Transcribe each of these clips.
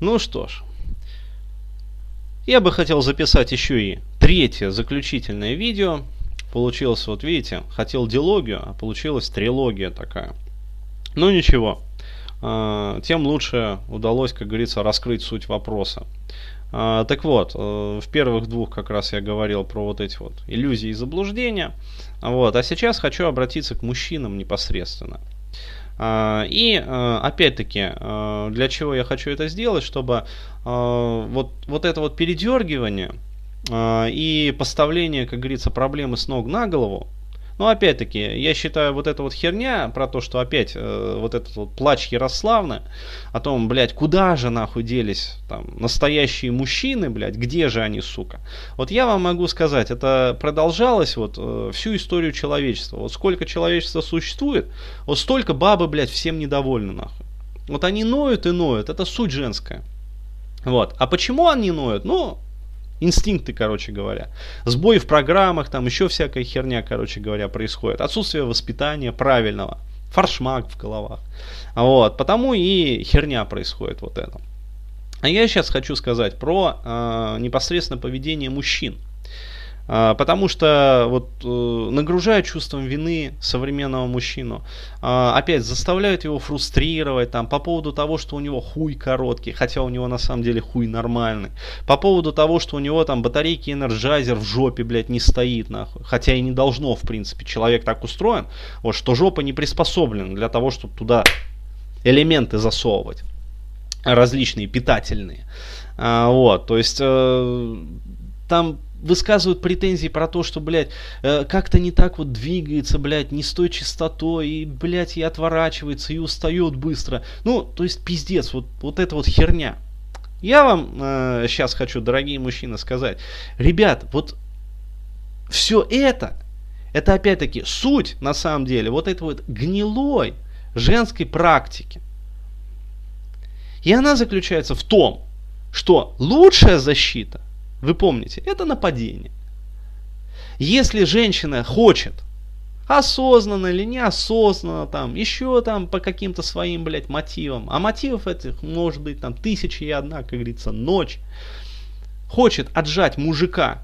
Ну что ж, я бы хотел записать еще и третье заключительное видео. Получилось, вот видите, хотел дилогию, а получилась трилогия такая. Ну ничего, а, тем лучше удалось, как говорится, раскрыть суть вопроса. А, так вот, э, в первых двух как раз я говорил про вот эти вот иллюзии и заблуждения. Вот, а сейчас хочу обратиться к мужчинам непосредственно. А, и э, опять-таки, э, для чего я хочу это сделать, чтобы вот, вот это вот передергивание и поставление, как говорится, проблемы с ног на голову, но ну, опять-таки, я считаю, вот эта вот херня про то, что опять э, вот этот вот плач Ярославны, о том, блядь, куда же нахуй делись там настоящие мужчины, блядь, где же они, сука. Вот я вам могу сказать, это продолжалось вот э, всю историю человечества. Вот сколько человечества существует, вот столько бабы, блядь, всем недовольны, нахуй. Вот они ноют и ноют, это суть женская. Вот. А почему они ноют? Ну, Инстинкты, короче говоря. Сбой в программах, там еще всякая херня, короче говоря, происходит. Отсутствие воспитания правильного. Фаршмак в головах. Вот, потому и херня происходит вот это. А я сейчас хочу сказать про э, непосредственно поведение мужчин. А, потому что вот э, нагружая чувством вины современного мужчину, а, опять заставляют его фрустрировать там по поводу того, что у него хуй короткий, хотя у него на самом деле хуй нормальный, по поводу того, что у него там батарейки Energizer в жопе, блядь, не стоит нахуй, хотя и не должно, в принципе, человек так устроен, вот, что жопа не приспособлена для того, чтобы туда элементы засовывать. Различные питательные, а, вот, то есть э, там высказывают претензии про то, что, блядь, э, как-то не так вот двигается, блядь, не с той частотой, и, блядь, и отворачивается, и устает быстро. Ну, то есть, пиздец, вот, вот это вот херня. Я вам э, сейчас хочу, дорогие мужчины, сказать, ребят, вот все это, это опять-таки суть, на самом деле, вот этой вот гнилой женской практики. И она заключается в том, что лучшая защита вы помните, это нападение. Если женщина хочет, осознанно или неосознанно, там, еще там по каким-то своим, блядь, мотивам, а мотивов этих может быть там тысячи и одна, как говорится, ночь, хочет отжать мужика,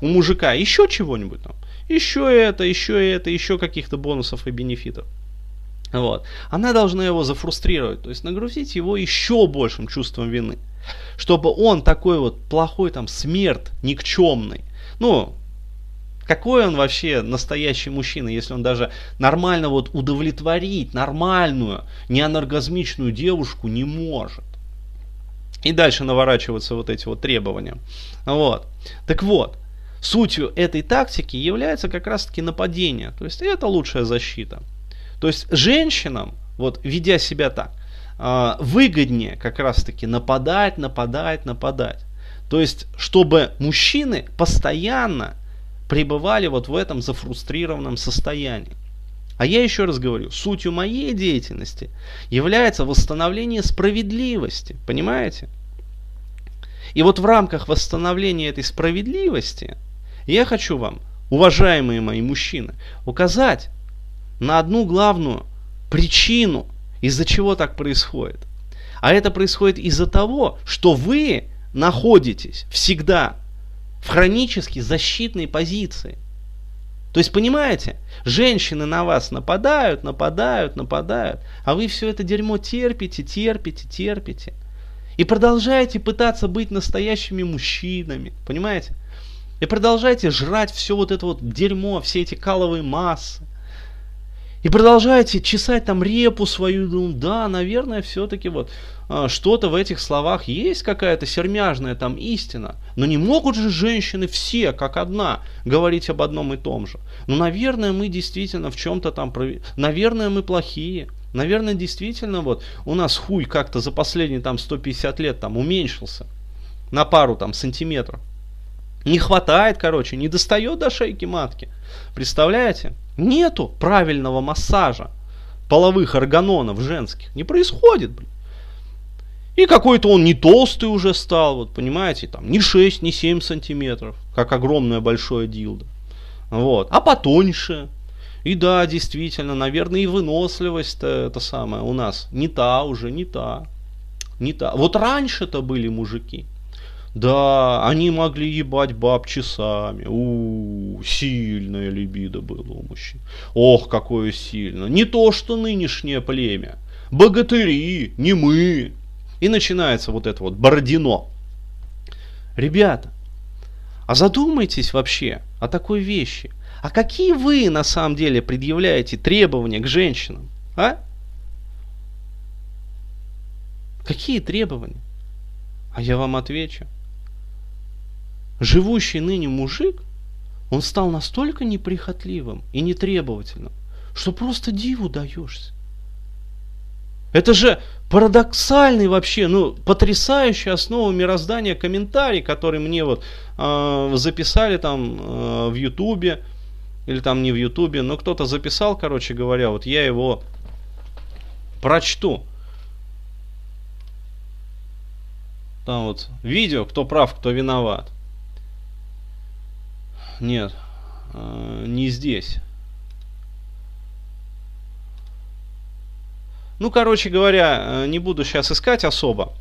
у мужика еще чего-нибудь там, еще это, еще это, еще каких-то бонусов и бенефитов, вот, она должна его зафрустрировать, то есть нагрузить его еще большим чувством вины чтобы он такой вот плохой там смерть никчемный, ну, какой он вообще настоящий мужчина, если он даже нормально вот удовлетворить нормальную, неаноргазмичную девушку не может. И дальше наворачиваются вот эти вот требования. Вот. Так вот, сутью этой тактики является как раз-таки нападение. То есть это лучшая защита. То есть женщинам, вот ведя себя так, выгоднее как раз-таки нападать, нападать, нападать. То есть, чтобы мужчины постоянно пребывали вот в этом зафрустрированном состоянии. А я еще раз говорю, сутью моей деятельности является восстановление справедливости, понимаете? И вот в рамках восстановления этой справедливости я хочу вам, уважаемые мои мужчины, указать на одну главную причину из-за чего так происходит? А это происходит из-за того, что вы находитесь всегда в хронически защитной позиции. То есть, понимаете, женщины на вас нападают, нападают, нападают, а вы все это дерьмо терпите, терпите, терпите. И продолжаете пытаться быть настоящими мужчинами, понимаете? И продолжаете жрать все вот это вот дерьмо, все эти каловые массы. И продолжаете чесать там репу свою, ну да, наверное, все-таки вот а, что-то в этих словах есть какая-то сермяжная там истина. Но не могут же женщины все, как одна, говорить об одном и том же. Ну, наверное, мы действительно в чем-то там, наверное, мы плохие. Наверное, действительно, вот у нас хуй как-то за последние там 150 лет там уменьшился на пару там сантиметров. Не хватает, короче, не достает до шейки матки. Представляете? Нету правильного массажа половых органонов женских. Не происходит, блин. И какой-то он не толстый уже стал, вот понимаете, там не 6, не 7 сантиметров, как огромное большое дилдо. Вот. А потоньше. И да, действительно, наверное, и выносливость это самое у нас не та уже, не та. Не та. Вот раньше-то были мужики. Да, они могли ебать баб часами. У, сильное либидо было у мужчин. Ох, какое сильно. Не то, что нынешнее племя. Богатыри, не мы. И начинается вот это вот Бородино. Ребята, а задумайтесь вообще о такой вещи. А какие вы на самом деле предъявляете требования к женщинам? А? Какие требования? А я вам отвечу живущий ныне мужик, он стал настолько неприхотливым и нетребовательным, что просто диву даешься. Это же парадоксальный вообще, ну, потрясающий основа мироздания комментарий, который мне вот э, записали там э, в Ютубе, или там не в Ютубе, но кто-то записал, короче говоря, вот я его прочту. Там вот видео, кто прав, кто виноват. Нет, э, не здесь. Ну, короче говоря, э, не буду сейчас искать особо.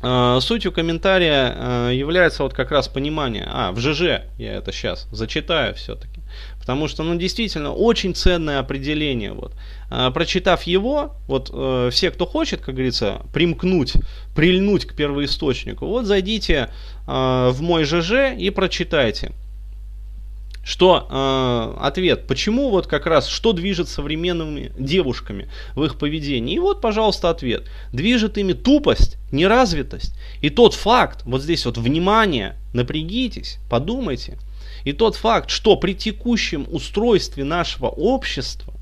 Э, сутью комментария является вот как раз понимание. А, в ЖЖ я это сейчас зачитаю все-таки. Потому что, ну, действительно, очень ценное определение. Вот. Прочитав его, вот все, кто хочет, как говорится, примкнуть, прильнуть к первоисточнику, вот зайдите в мой ЖЖ и прочитайте что э, ответ, почему вот как раз, что движет современными девушками в их поведении. И вот, пожалуйста, ответ. Движет ими тупость, неразвитость. И тот факт, вот здесь вот внимание, напрягитесь, подумайте. И тот факт, что при текущем устройстве нашего общества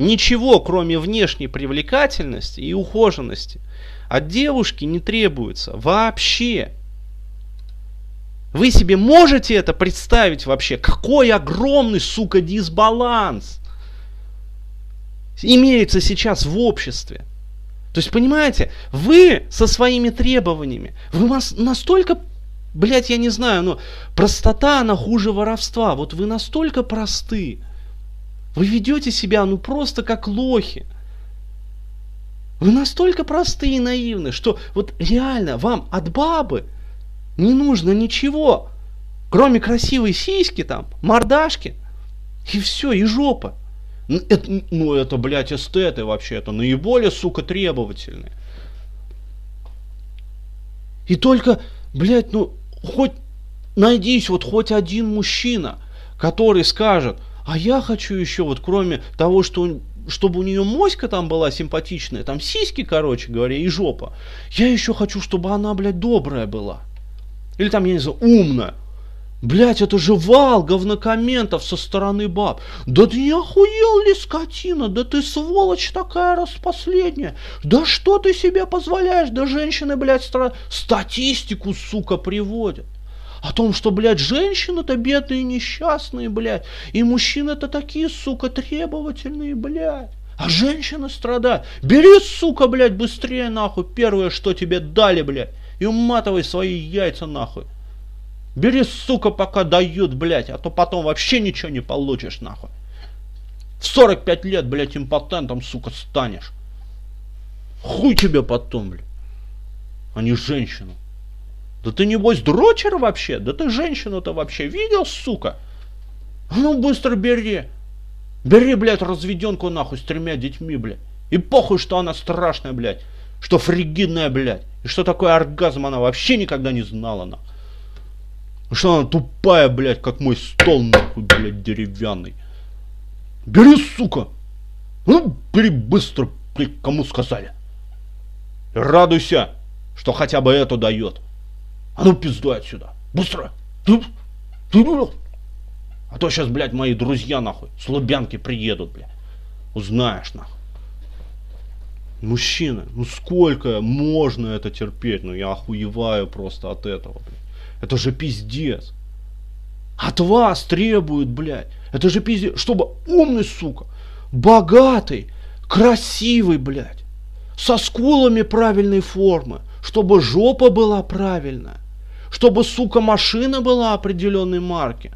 ничего, кроме внешней привлекательности и ухоженности, от девушки не требуется вообще. Вы себе можете это представить вообще? Какой огромный, сука, дисбаланс имеется сейчас в обществе. То есть, понимаете, вы со своими требованиями, вы настолько, блядь, я не знаю, но простота, она хуже воровства. Вот вы настолько просты. Вы ведете себя, ну, просто как лохи. Вы настолько простые и наивны, что вот реально вам от бабы не нужно ничего, кроме красивой сиськи там, мордашки, и все, и жопа. Это, ну, это, блядь, эстеты вообще, это наиболее, сука, требовательные. И только, блядь, ну, хоть найдись вот хоть один мужчина, который скажет, а я хочу еще вот кроме того, что чтобы у нее моська там была симпатичная, там сиськи, короче говоря, и жопа. Я еще хочу, чтобы она, блядь, добрая была. Или там, я не знаю, умная. Блять, это же вал говнокомментов со стороны баб. Да ты не охуел ли, скотина? Да ты сволочь такая распоследняя. Да что ты себе позволяешь? Да женщины, блядь, стра... статистику, сука, приводят. О том, что, блядь, женщины-то бедные, несчастные, блядь. И мужчины-то такие, сука, требовательные, блядь. А женщины страдают. Бери, сука, блядь, быстрее нахуй первое, что тебе дали, блядь и уматывай свои яйца нахуй. Бери, сука, пока дают, блядь, а то потом вообще ничего не получишь, нахуй. В 45 лет, блядь, импотентом, сука, станешь. Хуй тебе потом, блядь. А не женщину. Да ты небось дрочер вообще? Да ты женщину-то вообще видел, сука? А ну быстро бери. Бери, блядь, разведенку нахуй с тремя детьми, блядь. И похуй, что она страшная, блядь. Что фригидная, блядь. И что такое оргазм она вообще никогда не знала, на. Что она тупая, блядь, как мой стол, нахуй, блядь, деревянный. Бери, сука. Ну, бери быстро, блядь, кому сказали. И радуйся, что хотя бы это дает. А ну пиздуй отсюда. Быстро. А то сейчас, блядь, мои друзья, нахуй, с Лубянки приедут, блядь. Узнаешь, нахуй. Мужчины, ну сколько можно это терпеть? Ну я охуеваю просто от этого, блядь. Это же пиздец. От вас требуют, блядь. Это же пиздец. Чтобы умный, сука, богатый, красивый, блядь. Со скулами правильной формы. Чтобы жопа была правильная. Чтобы, сука, машина была определенной марки.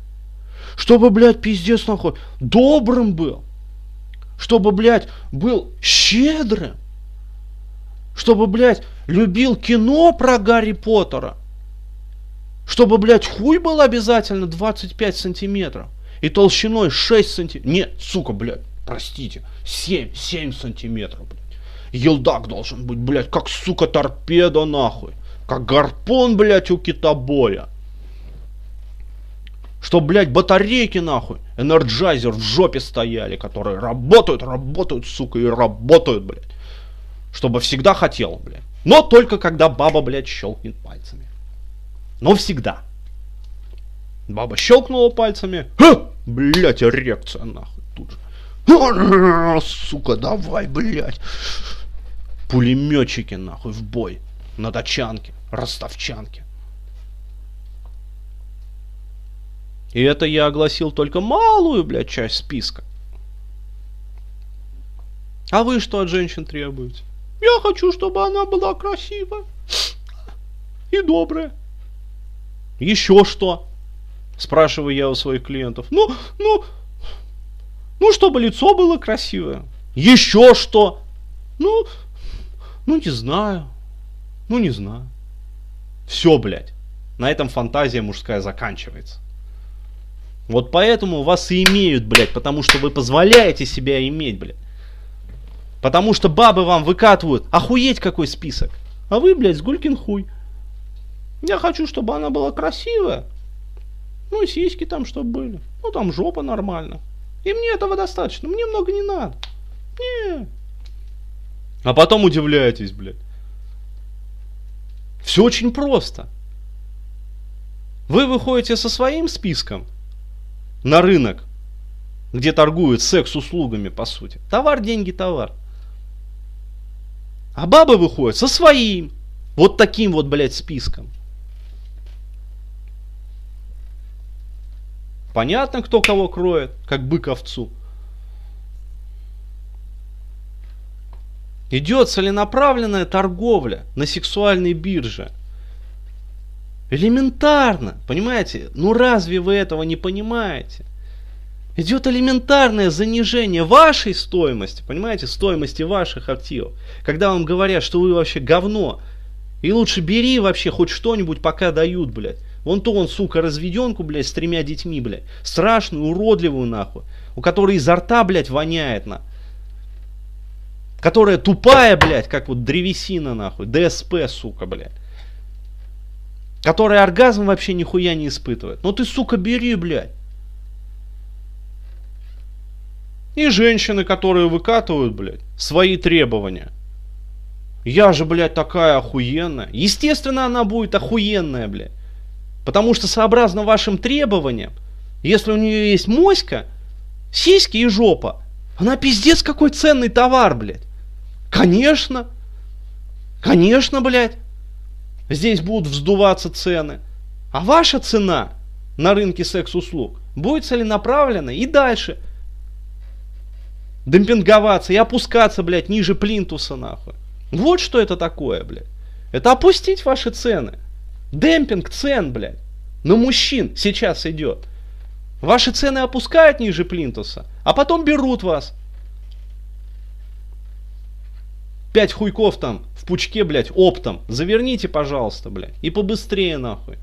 Чтобы, блядь, пиздец нахуй, добрым был. Чтобы, блядь, был щедрым Чтобы, блядь, любил кино про Гарри Поттера. Чтобы, блядь, хуй был обязательно 25 сантиметров. И толщиной 6 сантиметров. Нет, сука, блядь, простите. 7, 7 сантиметров, блядь. Елдак должен быть, блядь, как, сука, торпеда, нахуй. Как гарпун, блядь, у китобоя. Что, блядь, батарейки, нахуй, Energizer в жопе стояли, которые работают, работают, сука, и работают, блядь. Чтобы всегда хотел, блядь. Но только когда баба, блядь, щелкнет пальцами. Но всегда. Баба щелкнула пальцами. Ха! Блядь, эрекция, нахуй, тут же. Сука, давай, блядь. Пулеметчики, нахуй, в бой. На тачанке, ростовчанке. И это я огласил только малую, блядь, часть списка. А вы что от женщин требуете? Я хочу, чтобы она была красивая и добрая. Еще что? Спрашиваю я у своих клиентов. Ну, ну, ну, чтобы лицо было красивое. Еще что? Ну, ну, не знаю. Ну, не знаю. Все, блядь. На этом фантазия мужская заканчивается. Вот поэтому вас и имеют, блядь, потому что вы позволяете себя иметь, блядь. Потому что бабы вам выкатывают, охуеть какой список. А вы, блядь, сгулькин хуй. Я хочу, чтобы она была красивая. Ну и сиськи там, чтобы были. Ну там жопа нормально. И мне этого достаточно, мне много не надо. Не. А потом удивляетесь, блядь. Все очень просто. Вы выходите со своим списком, на рынок, где торгуют секс-услугами, по сути. Товар, деньги, товар. А бабы выходят со своим, вот таким вот, блядь, списком. Понятно, кто кого кроет, как бык овцу. Идет целенаправленная торговля на сексуальной бирже – Элементарно, понимаете? Ну разве вы этого не понимаете? Идет элементарное занижение вашей стоимости, понимаете, стоимости ваших активов. Когда вам говорят, что вы вообще говно, и лучше бери вообще хоть что-нибудь, пока дают, блядь. Вон то он, сука, разведенку, блядь, с тремя детьми, блядь. Страшную, уродливую, нахуй. У которой изо рта, блядь, воняет, на. Которая тупая, блядь, как вот древесина, нахуй. ДСП, сука, блядь который оргазм вообще нихуя не испытывает. Ну ты, сука, бери, блядь. И женщины, которые выкатывают, блядь, свои требования. Я же, блядь, такая охуенная. Естественно, она будет охуенная, блядь. Потому что сообразно вашим требованиям, если у нее есть моська, сиськи и жопа, она пиздец какой ценный товар, блядь. Конечно. Конечно, блядь здесь будут вздуваться цены. А ваша цена на рынке секс-услуг будет целенаправленно и дальше демпинговаться и опускаться, блядь, ниже плинтуса, нахуй. Вот что это такое, блядь. Это опустить ваши цены. Демпинг цен, блядь. На мужчин сейчас идет. Ваши цены опускают ниже плинтуса, а потом берут вас. Пять хуйков там в пучке, блядь, оптом. Заверните, пожалуйста, блядь. И побыстрее, нахуй.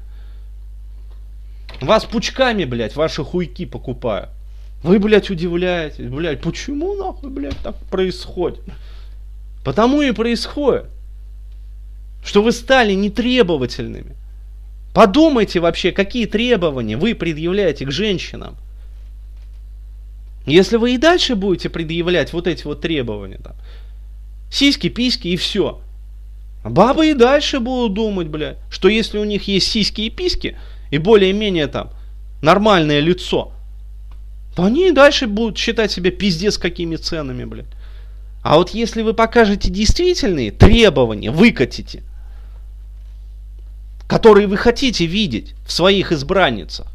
Вас пучками, блядь, ваши хуйки покупают. Вы, блядь, удивляетесь, блядь, почему, нахуй, блядь, так происходит? Потому и происходит, что вы стали нетребовательными. Подумайте вообще, какие требования вы предъявляете к женщинам. Если вы и дальше будете предъявлять вот эти вот требования, там, Сиськи, письки и все. А бабы и дальше будут думать, блядь, что если у них есть сиськи и письки, и более-менее там нормальное лицо, то они и дальше будут считать себя пиздец какими ценами, блядь. А вот если вы покажете действительные требования, выкатите, которые вы хотите видеть в своих избранницах,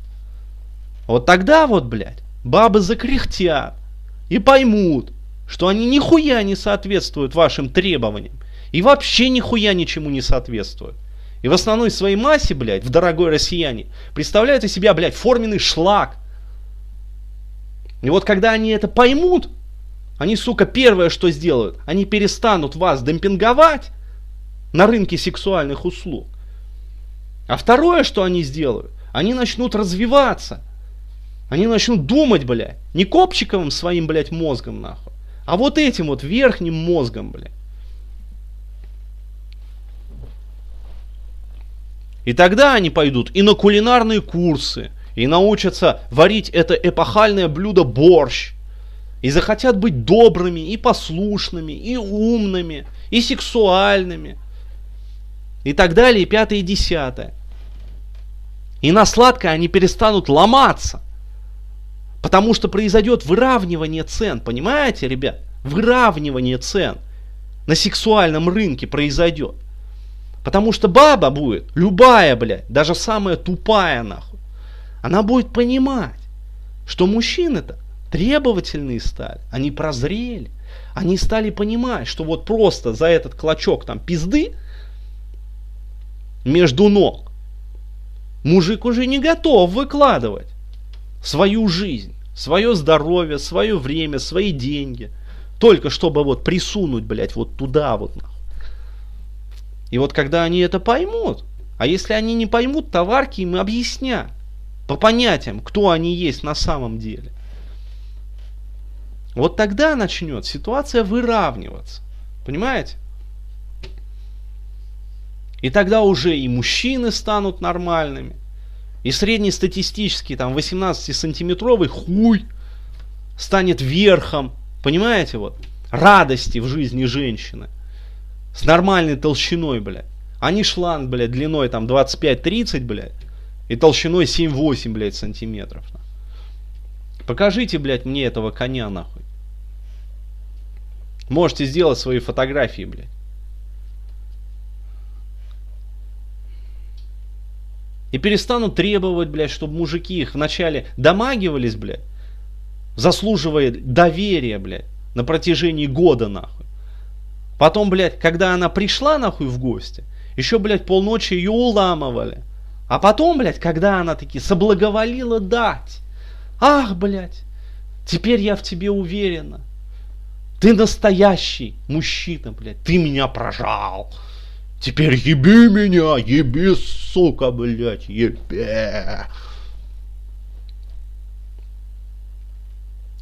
вот тогда вот, блядь, бабы закряхтят и поймут, что они нихуя не соответствуют вашим требованиям. И вообще нихуя ничему не соответствуют. И в основной своей массе, блядь, в дорогой россияне, представляют из себя, блядь, форменный шлак. И вот когда они это поймут, они, сука, первое, что сделают, они перестанут вас демпинговать на рынке сексуальных услуг. А второе, что они сделают, они начнут развиваться. Они начнут думать, блядь, не копчиковым своим, блядь, мозгом, нахуй, а вот этим вот верхним мозгом, блядь. И тогда они пойдут и на кулинарные курсы, и научатся варить это эпохальное блюдо борщ, и захотят быть добрыми, и послушными, и умными, и сексуальными, и так далее, и пятое, и десятое. И на сладкое они перестанут ломаться. Потому что произойдет выравнивание цен, понимаете, ребят? Выравнивание цен на сексуальном рынке произойдет. Потому что баба будет, любая, блядь, даже самая тупая, нахуй, она будет понимать, что мужчины-то требовательные стали, они прозрели, они стали понимать, что вот просто за этот клочок там пизды между ног мужик уже не готов выкладывать свою жизнь, свое здоровье, свое время, свои деньги, только чтобы вот присунуть, блядь, вот туда вот нахуй. И вот когда они это поймут, а если они не поймут, товарки им объяснят по понятиям, кто они есть на самом деле. Вот тогда начнет ситуация выравниваться. Понимаете? И тогда уже и мужчины станут нормальными. И среднестатистический там 18-сантиметровый хуй станет верхом. Понимаете? Вот. Радости в жизни женщины. С нормальной толщиной, блядь. А не шланг, блядь, длиной там 25-30, блядь. И толщиной 7-8, блядь, сантиметров. Покажите, блядь, мне этого коня, нахуй. Можете сделать свои фотографии, блядь. И перестанут требовать, блядь, чтобы мужики их вначале домагивались, блядь, заслуживая доверия, блядь, на протяжении года, нахуй. Потом, блядь, когда она пришла, нахуй, в гости, еще, блядь, полночи ее уламывали. А потом, блядь, когда она таки соблаговолила дать, ах, блядь, теперь я в тебе уверена. Ты настоящий мужчина, блядь, ты меня прожал. Теперь еби меня, еби, сука, блядь, еби.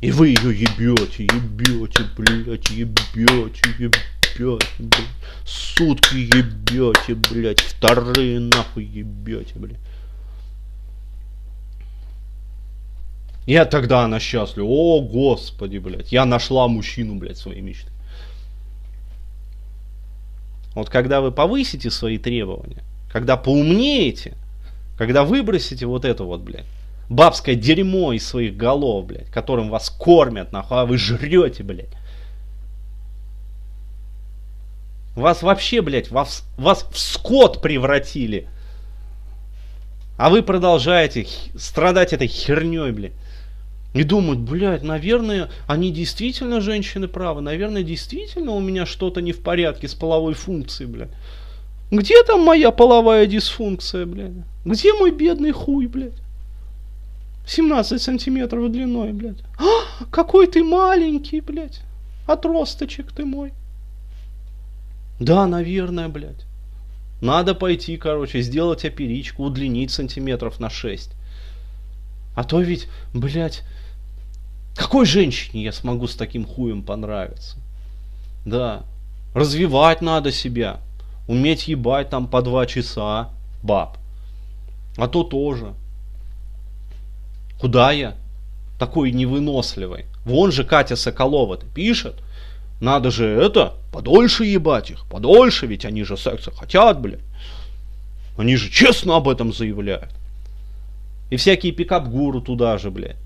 И вы ее ебете, ебете, блядь, ебете, ебете, блядь. Сутки ебете, блядь, вторые нахуй ебете, блядь. Я тогда она счастлива. О, господи, блядь, я нашла мужчину, блядь, своей мечты. Вот когда вы повысите свои требования, когда поумнеете, когда выбросите вот это вот, блядь, бабское дерьмо из своих голов, блядь, которым вас кормят, нахуй, а вы жрете, блядь. Вас вообще, блядь, вас, вас в скот превратили. А вы продолжаете страдать этой херней, блядь. И думают, блядь, наверное, они действительно женщины правы, наверное, действительно у меня что-то не в порядке с половой функцией, блядь. Где там моя половая дисфункция, блядь? Где мой бедный хуй, блядь? 17 сантиметров длиной, блядь. А, какой ты маленький, блядь. Отросточек ты мой. Да, наверное, блядь. Надо пойти, короче, сделать оперичку, удлинить сантиметров на 6. А то ведь, блядь, какой женщине я смогу с таким хуем понравиться? Да. Развивать надо себя. Уметь ебать там по два часа, баб. А то тоже. Куда я? Такой невыносливый. Вон же Катя Соколова пишет. Надо же это, подольше ебать их, подольше, ведь они же секса хотят, блядь. Они же честно об этом заявляют. И всякие пикап-гуру туда же, блядь.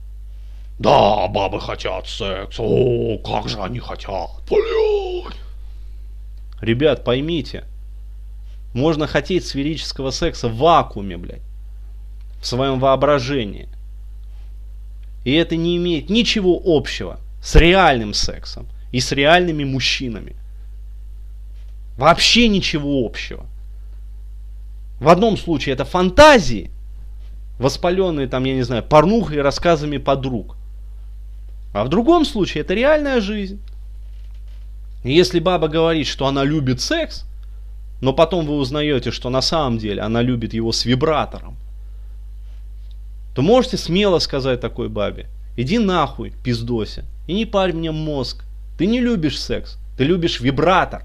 Да, бабы хотят секс. О, как же они хотят. Блядь. Ребят, поймите. Можно хотеть сферического секса в вакууме, блядь. В своем воображении. И это не имеет ничего общего с реальным сексом и с реальными мужчинами. Вообще ничего общего. В одном случае это фантазии, воспаленные там, я не знаю, порнухой и рассказами подруг. А в другом случае это реальная жизнь. Если баба говорит, что она любит секс, но потом вы узнаете, что на самом деле она любит его с вибратором, то можете смело сказать такой бабе, иди нахуй, пиздося, и не парь мне мозг, ты не любишь секс, ты любишь вибратор,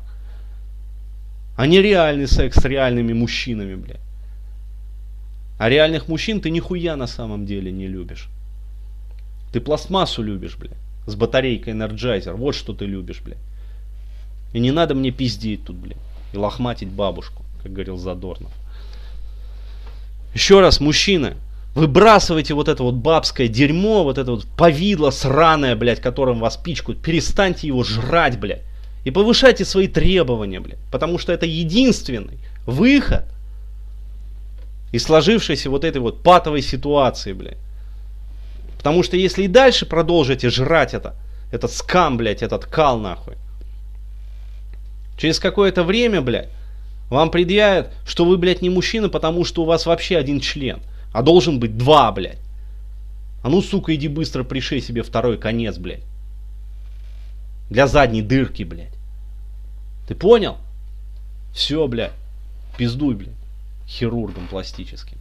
а не реальный секс с реальными мужчинами, блядь. А реальных мужчин ты нихуя на самом деле не любишь. Ты пластмассу любишь, блядь, с батарейкой Energizer, вот что ты любишь, блядь. И не надо мне пиздеть тут, блядь, и лохматить бабушку, как говорил Задорнов. Еще раз, мужчины, Выбрасывайте вот это вот бабское дерьмо, вот это вот повидло сраное, блядь, которым вас пичкают. Перестаньте его жрать, блядь. И повышайте свои требования, блядь. Потому что это единственный выход из сложившейся вот этой вот патовой ситуации, блядь. Потому что если и дальше продолжите жрать это, этот скам, блядь, этот кал, нахуй. Через какое-то время, блядь, вам предъявят, что вы, блядь, не мужчина, потому что у вас вообще один член. А должен быть два, блядь. А ну, сука, иди быстро пришей себе второй конец, блядь. Для задней дырки, блядь. Ты понял? Все, блядь. Пиздуй, блядь. Хирургом пластическим.